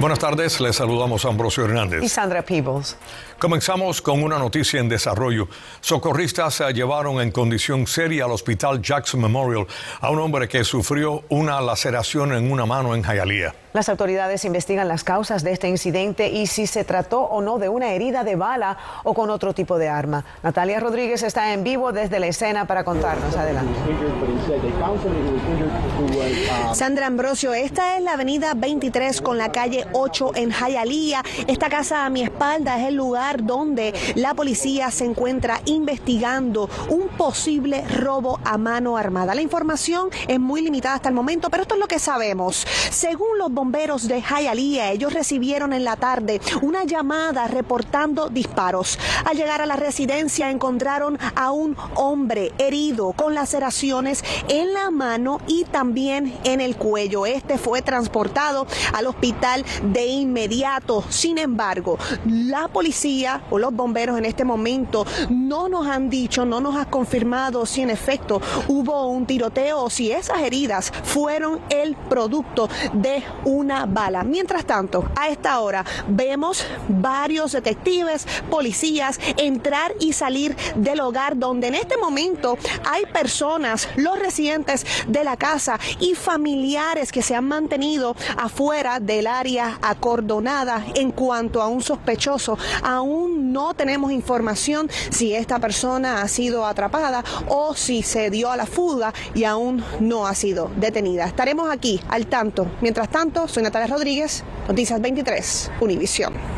Buenas tardes, les saludamos a Ambrosio Hernández. Y Sandra Peebles. Comenzamos con una noticia en desarrollo. Socorristas se llevaron en condición seria al hospital Jackson Memorial a un hombre que sufrió una laceración en una mano en Hialeah. Las autoridades investigan las causas de este incidente y si se trató o no de una herida de bala o con otro tipo de arma. Natalia Rodríguez está en vivo desde la escena para contarnos. Adelante. Sandra Ambrosio, esta es la avenida 23 con la calle 8 en Hialeah. Esta casa a mi espalda es el lugar donde la policía se encuentra investigando un posible robo a mano armada. La información es muy limitada hasta el momento, pero esto es lo que sabemos. Según los bomberos de Hialeah, ellos recibieron en la tarde una llamada reportando disparos. Al llegar a la residencia encontraron a un hombre herido con laceraciones en la mano y también en el cuello. Este fue transportado al hospital de inmediato. Sin embargo, la policía o los bomberos en este momento no nos han dicho, no nos ha confirmado si en efecto hubo un tiroteo o si esas heridas fueron el producto de una bala. Mientras tanto, a esta hora vemos varios detectives, policías entrar y salir del hogar donde en este momento hay personas, los residentes de la casa y familiares que se han mantenido afuera del área acordonada en cuanto a un sospechoso. Aún no tenemos información si esta persona ha sido atrapada o si se dio a la fuga y aún no ha sido detenida. Estaremos aquí al tanto. Mientras tanto, soy Natalia Rodríguez, Noticias 23, Univisión.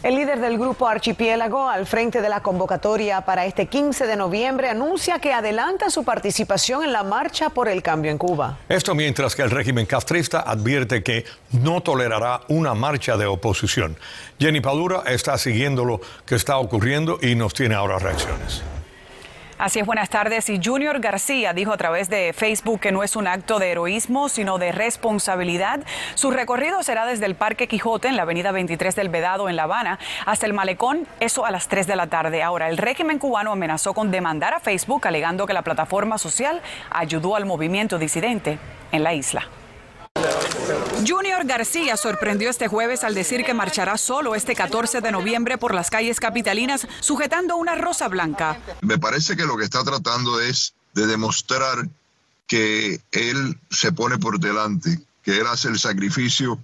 El líder del grupo Archipiélago, al frente de la convocatoria para este 15 de noviembre, anuncia que adelanta su participación en la marcha por el cambio en Cuba. Esto mientras que el régimen castrista advierte que no tolerará una marcha de oposición. Jenny Padura está siguiendo lo que está ocurriendo y nos tiene ahora reacciones. Así es, buenas tardes. Y Junior García dijo a través de Facebook que no es un acto de heroísmo, sino de responsabilidad. Su recorrido será desde el Parque Quijote en la avenida 23 del Vedado en La Habana hasta el Malecón, eso a las 3 de la tarde. Ahora, el régimen cubano amenazó con demandar a Facebook alegando que la plataforma social ayudó al movimiento disidente en la isla. Junior García sorprendió este jueves al decir que marchará solo este 14 de noviembre por las calles capitalinas sujetando una rosa blanca. Me parece que lo que está tratando es de demostrar que él se pone por delante, que él hace el sacrificio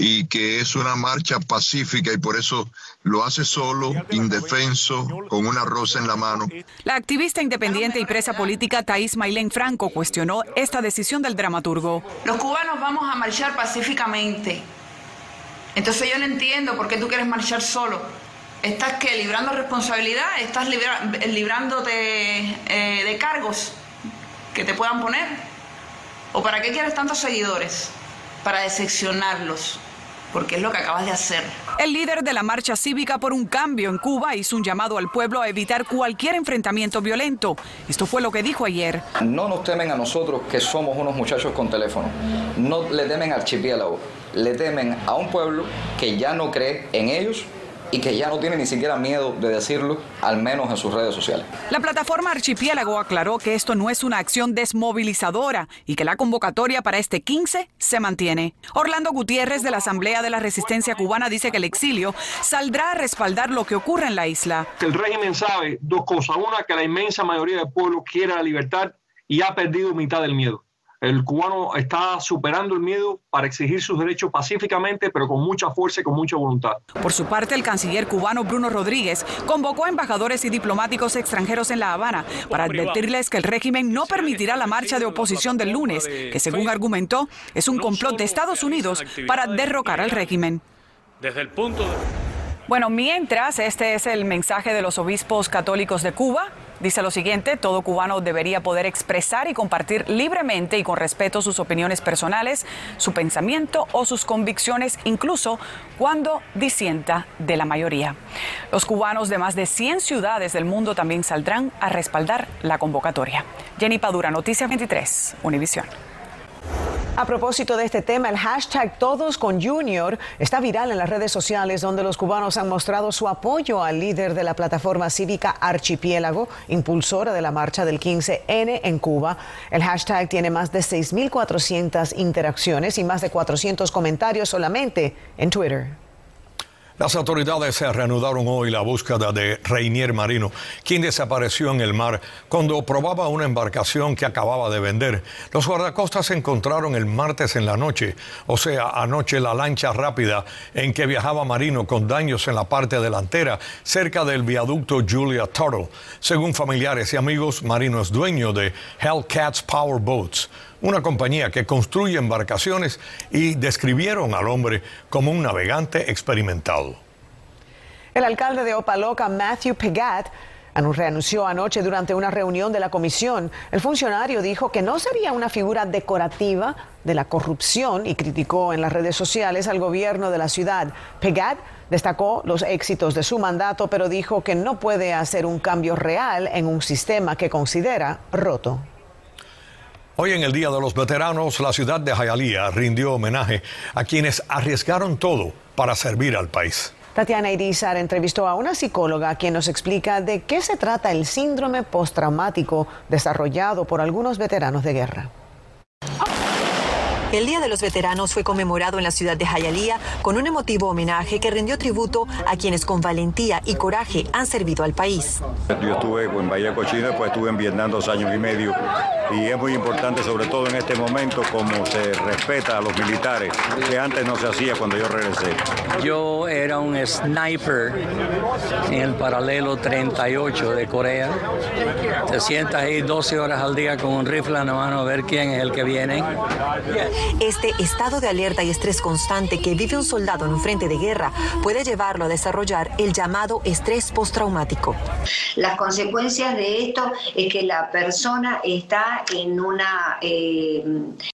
y que es una marcha pacífica y por eso lo hace solo, indefenso, con una rosa en la mano. La activista independiente y presa política Thais Mailén Franco cuestionó esta decisión del dramaturgo. Los cubanos vamos a marchar pacíficamente. Entonces yo no entiendo por qué tú quieres marchar solo. ¿Estás que librando responsabilidad? ¿Estás librándote eh, de cargos que te puedan poner? ¿O para qué quieres tantos seguidores? Para decepcionarlos porque es lo que acabas de hacer. El líder de la marcha cívica por un cambio en Cuba hizo un llamado al pueblo a evitar cualquier enfrentamiento violento. Esto fue lo que dijo ayer. No nos temen a nosotros que somos unos muchachos con teléfono. No le temen al archipiélago. Le temen a un pueblo que ya no cree en ellos y que ya no tiene ni siquiera miedo de decirlo, al menos en sus redes sociales. La plataforma Archipiélago aclaró que esto no es una acción desmovilizadora y que la convocatoria para este 15 se mantiene. Orlando Gutiérrez de la Asamblea de la Resistencia Cubana dice que el exilio saldrá a respaldar lo que ocurre en la isla. El régimen sabe dos cosas. Una, que la inmensa mayoría del pueblo quiere la libertad y ha perdido mitad del miedo. El cubano está superando el miedo para exigir sus derechos pacíficamente, pero con mucha fuerza y con mucha voluntad. Por su parte, el canciller cubano Bruno Rodríguez convocó a embajadores y diplomáticos extranjeros en La Habana para advertirles que el régimen no permitirá la marcha de oposición del lunes, que según argumentó es un complot de Estados Unidos para derrocar al régimen. Desde el punto Bueno, mientras, este es el mensaje de los obispos católicos de Cuba. Dice lo siguiente, todo cubano debería poder expresar y compartir libremente y con respeto sus opiniones personales, su pensamiento o sus convicciones, incluso cuando disienta de la mayoría. Los cubanos de más de 100 ciudades del mundo también saldrán a respaldar la convocatoria. Jenny Padura, Noticias 23, Univisión. A propósito de este tema, el hashtag Todos con Junior está viral en las redes sociales donde los cubanos han mostrado su apoyo al líder de la plataforma cívica Archipiélago, impulsora de la marcha del 15N en Cuba. El hashtag tiene más de 6.400 interacciones y más de 400 comentarios solamente en Twitter. Las autoridades reanudaron hoy la búsqueda de Reinier Marino, quien desapareció en el mar cuando probaba una embarcación que acababa de vender. Los guardacostas encontraron el martes en la noche, o sea, anoche la lancha rápida en que viajaba Marino con daños en la parte delantera cerca del viaducto Julia Tuttle. Según familiares y amigos, Marino es dueño de Hellcats Power Boats una compañía que construye embarcaciones y describieron al hombre como un navegante experimentado. El alcalde de Opaloca, Matthew Pegat, reanunció anoche durante una reunión de la comisión. El funcionario dijo que no sería una figura decorativa de la corrupción y criticó en las redes sociales al gobierno de la ciudad. Pegat destacó los éxitos de su mandato, pero dijo que no puede hacer un cambio real en un sistema que considera roto. Hoy en el Día de los Veteranos, la ciudad de Hialeah rindió homenaje a quienes arriesgaron todo para servir al país. Tatiana Irizar entrevistó a una psicóloga quien nos explica de qué se trata el síndrome postraumático desarrollado por algunos veteranos de guerra. El Día de los Veteranos fue conmemorado en la ciudad de Hialeah con un emotivo homenaje que rindió tributo a quienes con valentía y coraje han servido al país. Yo estuve en Bahía Cochina, pues estuve en Vietnam dos años y medio y es muy importante, sobre todo en este momento, cómo se respeta a los militares, que antes no se hacía cuando yo regresé. Yo era un sniper en el paralelo 38 de Corea. Te sientas ahí 12 horas al día con un rifle en la mano a ver quién es el que viene. Este estado de alerta y estrés constante que vive un soldado en un frente de guerra puede llevarlo a desarrollar el llamado estrés postraumático. Las consecuencias de esto es que la persona está en una, eh,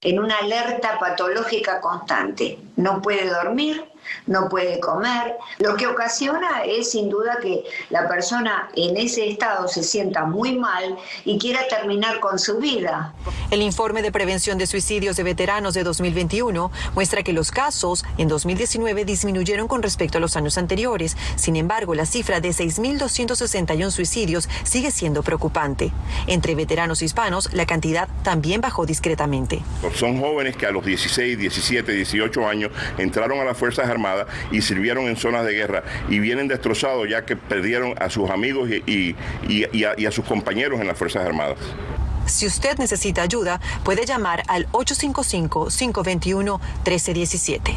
en una alerta patológica constante. No puede dormir, no puede comer. Lo que ocasiona es sin duda que la persona en ese estado se sienta muy mal y quiera terminar con su vida. El informe de prevención de suicidios de veteranos de 2021 muestra que los casos en 2019 disminuyeron con respecto a los años anteriores. Sin embargo, la cifra de 6.261 suicidios sigue siendo preocupante. Entre veteranos hispanos, la cantidad también bajó discretamente. Son jóvenes que a los 16, 17, 18 años entraron a las Fuerzas Armada y sirvieron en zonas de guerra y vienen destrozados ya que perdieron a sus amigos y, a, sus compañeros en las Fuerzas Armadas. Si usted necesita ayuda, puede llamar al 855-521-1317.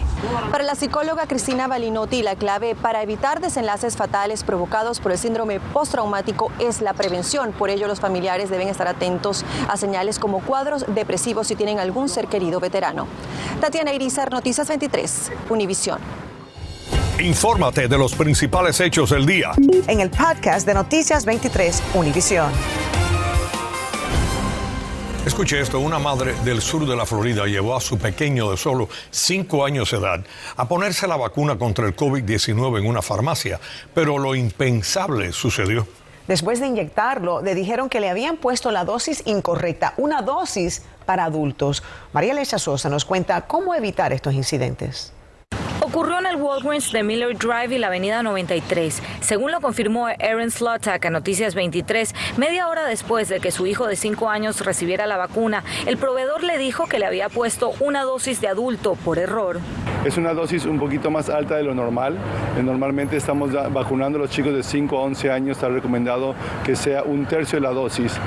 Para la psicóloga Cristina Balinotti, la clave para evitar desenlaces fatales provocados por el síndrome postraumático es la prevención. Por ello, los familiares deben estar atentos a señales como cuadros depresivos si tienen algún ser querido veterano. Tatiana Irizar, Noticias 23, Univisión. Infórmate de los principales hechos del día. En el podcast de Noticias 23, Univisión. Escuche esto, una madre del sur de la Florida llevó a su pequeño de solo 5 años de edad a ponerse la vacuna contra el COVID-19 en una farmacia, pero lo impensable sucedió. Después de inyectarlo, le dijeron que le habían puesto la dosis incorrecta, una dosis para adultos. María Lecha Sosa nos cuenta cómo evitar estos incidentes. Ocurrió en el Walgreens de Miller Drive y la Avenida 93. Según lo confirmó Aaron Slotak a Noticias 23, media hora después de que su hijo de 5 años recibiera la vacuna, el proveedor le dijo que le había puesto una dosis de adulto por error. Es una dosis un poquito más alta de lo normal. Eh, normalmente estamos vacunando a los chicos de 5 a 11 años. Está recomendado que sea un tercio de la dosis.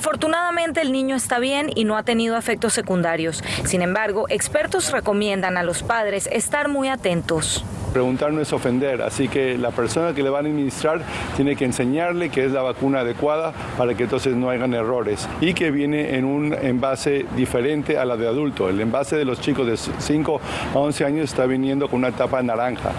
Afortunadamente el niño está bien y no ha tenido efectos secundarios. Sin embargo, expertos recomiendan a los padres estar muy atentos. Preguntar no es ofender, así que la persona que le van a administrar tiene que enseñarle que es la vacuna adecuada para que entonces no hagan errores y que viene en un envase diferente a la de adulto. El envase de los chicos de 5 a 11 años está viniendo con una tapa naranja.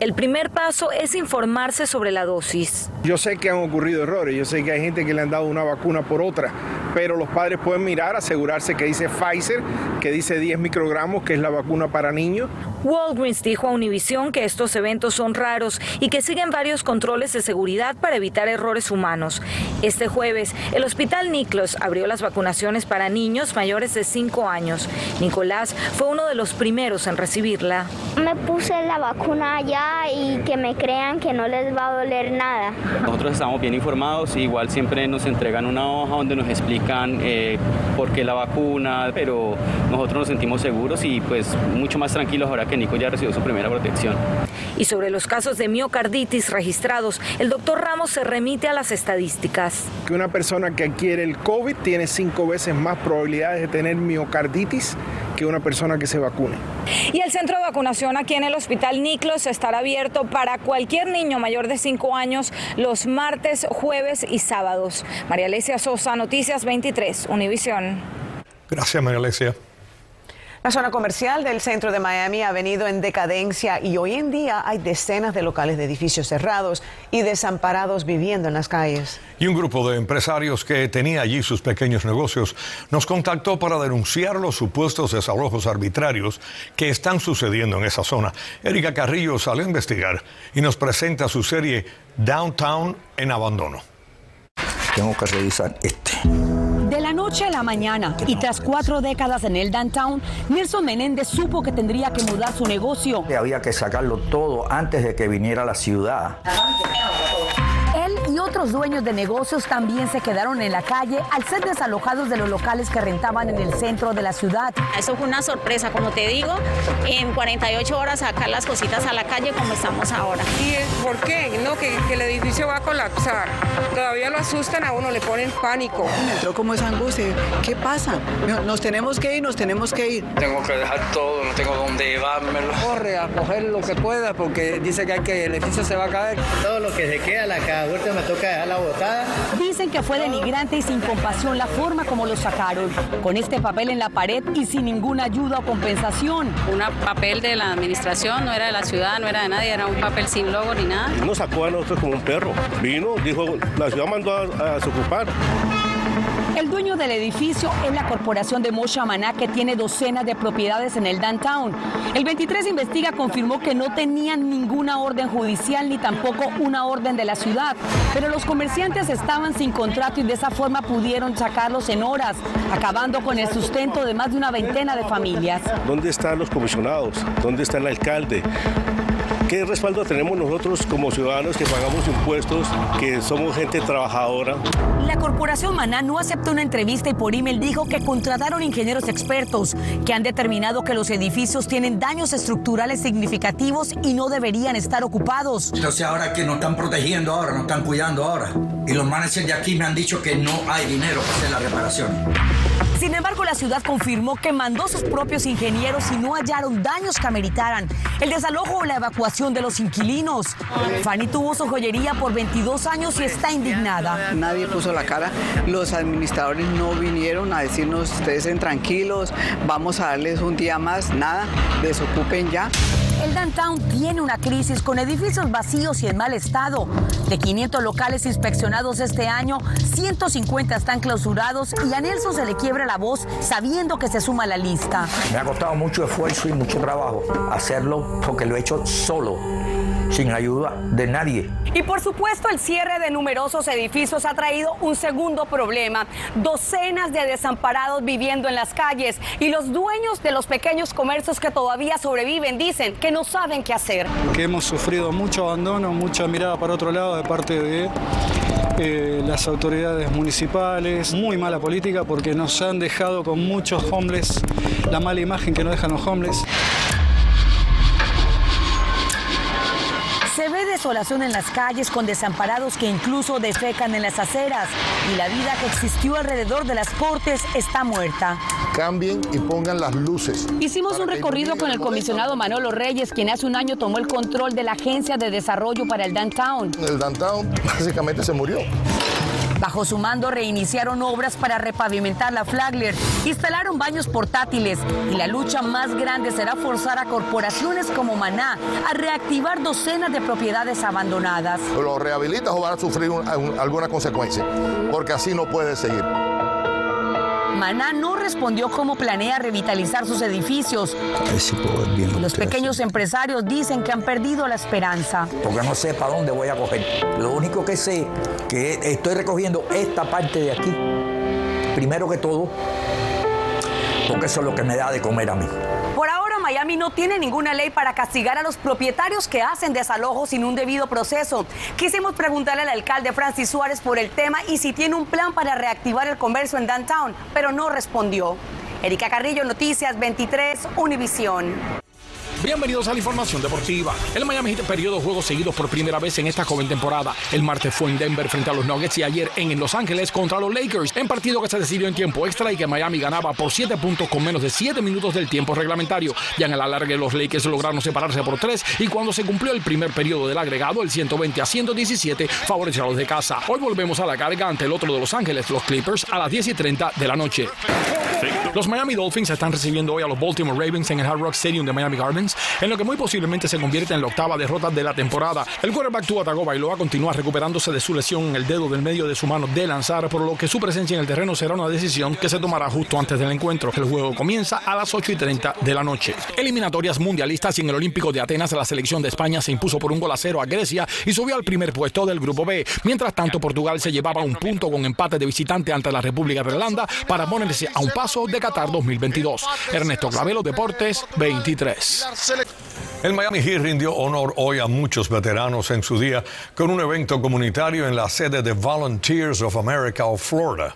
El primer paso es informarse sobre la dosis. Yo sé que han ocurrido errores, yo sé que hay gente que le han dado una vacuna por otra, pero los padres pueden mirar, asegurarse que dice Pfizer, que dice 10 microgramos, que es la vacuna para niños. Walgreens dijo a Univision que estos eventos son raros y que siguen varios controles de seguridad para evitar errores humanos. Este jueves, el Hospital Niclos abrió las vacunaciones para niños mayores de 5 años. Nicolás fue uno de los primeros en recibirla. Me puse la vacuna allá y que me crean que no les va a doler nada. Nosotros estamos bien informados, igual siempre nos entregan una hoja donde nos explican eh, por qué la vacuna, pero nosotros nos sentimos seguros y pues mucho más tranquilos ahora que Nico ya recibió su primera protección. Y sobre los casos de miocarditis registrados, el doctor Ramos se remite a las estadísticas. Que una persona que adquiere el COVID tiene cinco veces más probabilidades de tener miocarditis que una persona que se vacune. Y el centro de vacunación aquí en el Hospital Niclos estará abierto para cualquier niño mayor de 5 años los martes, jueves y sábados. María Alesia Sosa, Noticias 23, Univisión. Gracias, María Alesia. La zona comercial del centro de Miami ha venido en decadencia y hoy en día hay decenas de locales de edificios cerrados y desamparados viviendo en las calles. Y un grupo de empresarios que tenía allí sus pequeños negocios nos contactó para denunciar los supuestos desalojos arbitrarios que están sucediendo en esa zona. Erika Carrillo sale a investigar y nos presenta su serie Downtown en abandono. Tengo que revisar este. Noche a la mañana y tras cuatro décadas en el downtown, Nelson Menéndez supo que tendría que mudar su negocio. Había que sacarlo todo antes de que viniera a la ciudad. Otros dueños de negocios también se quedaron en la calle al ser desalojados de los locales que rentaban en el centro de la ciudad. Eso fue una sorpresa, como te digo, en 48 horas sacar las cositas a la calle como estamos ahora. ¿Y por qué? No, que, que el edificio va a colapsar. Todavía lo asustan a uno, le ponen pánico. Me entró como esa angustia. ¿Qué pasa? Nos tenemos que ir, nos tenemos que ir. Tengo que dejar todo, no tengo dónde llevármelo. Corre a coger lo que pueda porque dice que, hay que el edificio se va a caer. Todo lo que se queda, la vuelta me toca dejar la botada. Dicen que fue denigrante y sin compasión la forma como lo sacaron, con este papel en la pared y sin ninguna ayuda o compensación. Un papel de la administración, no era de la ciudad, no era de nadie, era un papel sin logo ni nada. Nos sacó a nosotros como un perro. Vino, dijo, la ciudad mandó a, a desocupar. El dueño del edificio es la corporación de Moshe Maná que tiene docenas de propiedades en el downtown. El 23 investiga confirmó que no tenían ninguna orden judicial ni tampoco una orden de la ciudad, pero los comerciantes estaban sin contrato y de esa forma pudieron sacarlos en horas, acabando con el sustento de más de una veintena de familias. ¿Dónde están los comisionados? ¿Dónde está el alcalde? ¿Qué respaldo tenemos nosotros como ciudadanos que pagamos impuestos, que somos gente trabajadora? La corporación Maná no aceptó una entrevista y por email dijo que contrataron ingenieros expertos que han determinado que los edificios tienen daños estructurales significativos y no deberían estar ocupados. Entonces ahora que nos están protegiendo ahora, nos están cuidando ahora. Y los managers de aquí me han dicho que no hay dinero para hacer la reparación. Sin embargo, la ciudad confirmó que mandó sus propios ingenieros y no hallaron daños que ameritaran el desalojo o la evacuación de los inquilinos. Fanny tuvo su joyería por 22 años y está indignada. Nadie puso la cara. Los administradores no vinieron a decirnos, ustedes estén tranquilos, vamos a darles un día más. Nada, desocupen ya. El downtown tiene una crisis con edificios vacíos y en mal estado. De 500 locales inspeccionados este año, 150 están clausurados y a Nelson se le quiebra la voz sabiendo que se suma a la lista. Me ha costado mucho esfuerzo y mucho trabajo hacerlo porque lo he hecho solo, sin ayuda de nadie. Y por supuesto el cierre de numerosos edificios ha traído un segundo problema. Docenas de desamparados viviendo en las calles y los dueños de los pequeños comercios que todavía sobreviven dicen que no saben qué hacer. Que hemos sufrido mucho abandono, mucha mirada para otro lado de parte de eh, las autoridades municipales, muy mala política porque nos han dejado con muchos homeless, la mala imagen que nos dejan los homeless. Se ve desolación en las calles con desamparados que incluso defecan en las aceras y la vida que existió alrededor de las cortes está muerta. Cambien y pongan las luces. Hicimos un recorrido con el comisionado Manolo Reyes, quien hace un año tomó el control de la Agencia de Desarrollo para el Downtown. El downtown básicamente se murió. Bajo su mando reiniciaron obras para repavimentar la Flagler, instalaron baños portátiles y la lucha más grande será forzar a corporaciones como Maná a reactivar docenas de propiedades abandonadas. ¿Lo rehabilitas o van a sufrir un- un- alguna consecuencia? Porque así no puede seguir. Maná no respondió cómo planea revitalizar sus edificios. Los pequeños empresarios dicen que han perdido la esperanza. Porque no sé para dónde voy a coger. Lo único que sé que estoy recogiendo esta parte de aquí. Primero que todo, porque eso es lo que me da de comer a mí. Miami no tiene ninguna ley para castigar a los propietarios que hacen desalojos sin un debido proceso. Quisimos preguntarle al alcalde Francis Suárez por el tema y si tiene un plan para reactivar el comercio en downtown, pero no respondió. Erika Carrillo, Noticias 23, Univisión. Bienvenidos a la información deportiva. El Miami Heat perdió dos juegos seguidos por primera vez en esta joven temporada. El martes fue en Denver frente a los Nuggets y ayer en Los Ángeles contra los Lakers, en partido que se decidió en tiempo extra y que Miami ganaba por 7 puntos con menos de 7 minutos del tiempo reglamentario. Ya en el alargue los Lakers lograron separarse por 3 y cuando se cumplió el primer periodo del agregado, el 120 a 117 favoreció a los de casa. Hoy volvemos a la carga ante el otro de Los Ángeles, los Clippers, a las 10 y 30 de la noche. Los Miami Dolphins están recibiendo hoy a los Baltimore Ravens en el Hard Rock Stadium de Miami Gardens, en lo que muy posiblemente se convierte en la octava derrota de la temporada. El quarterback Tua Tagovailoa continúa recuperándose de su lesión en el dedo del medio de su mano de lanzar, por lo que su presencia en el terreno será una decisión que se tomará justo antes del encuentro. El juego comienza a las 8 y 30 de la noche. Eliminatorias mundialistas y en el Olímpico de Atenas la selección de España se impuso por un gol a cero a Grecia y subió al primer puesto del grupo B. Mientras tanto, Portugal se llevaba un punto con empate de visitante ante la República de Irlanda para ponerse a un paso de Qatar 2022. Ernesto Clavelo, Deportes 23. El Miami Heat rindió honor hoy a muchos veteranos en su día con un evento comunitario en la sede de Volunteers of America of Florida.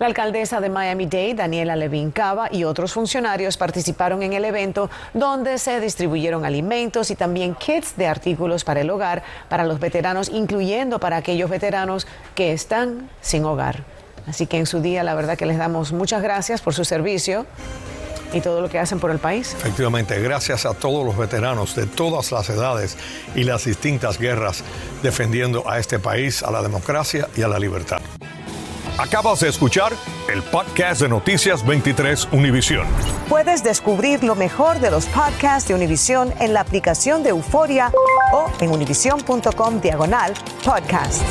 La alcaldesa de Miami-Dade, Daniela Levin Cava, y otros funcionarios participaron en el evento donde se distribuyeron alimentos y también kits de artículos para el hogar para los veteranos, incluyendo para aquellos veteranos que están sin hogar. Así que en su día, la verdad que les damos muchas gracias por su servicio y todo lo que hacen por el país. Efectivamente, gracias a todos los veteranos de todas las edades y las distintas guerras defendiendo a este país, a la democracia y a la libertad. Acabas de escuchar el podcast de Noticias 23 Univisión. Puedes descubrir lo mejor de los podcasts de Univisión en la aplicación de Euforia o en univision.com diagonal podcasts.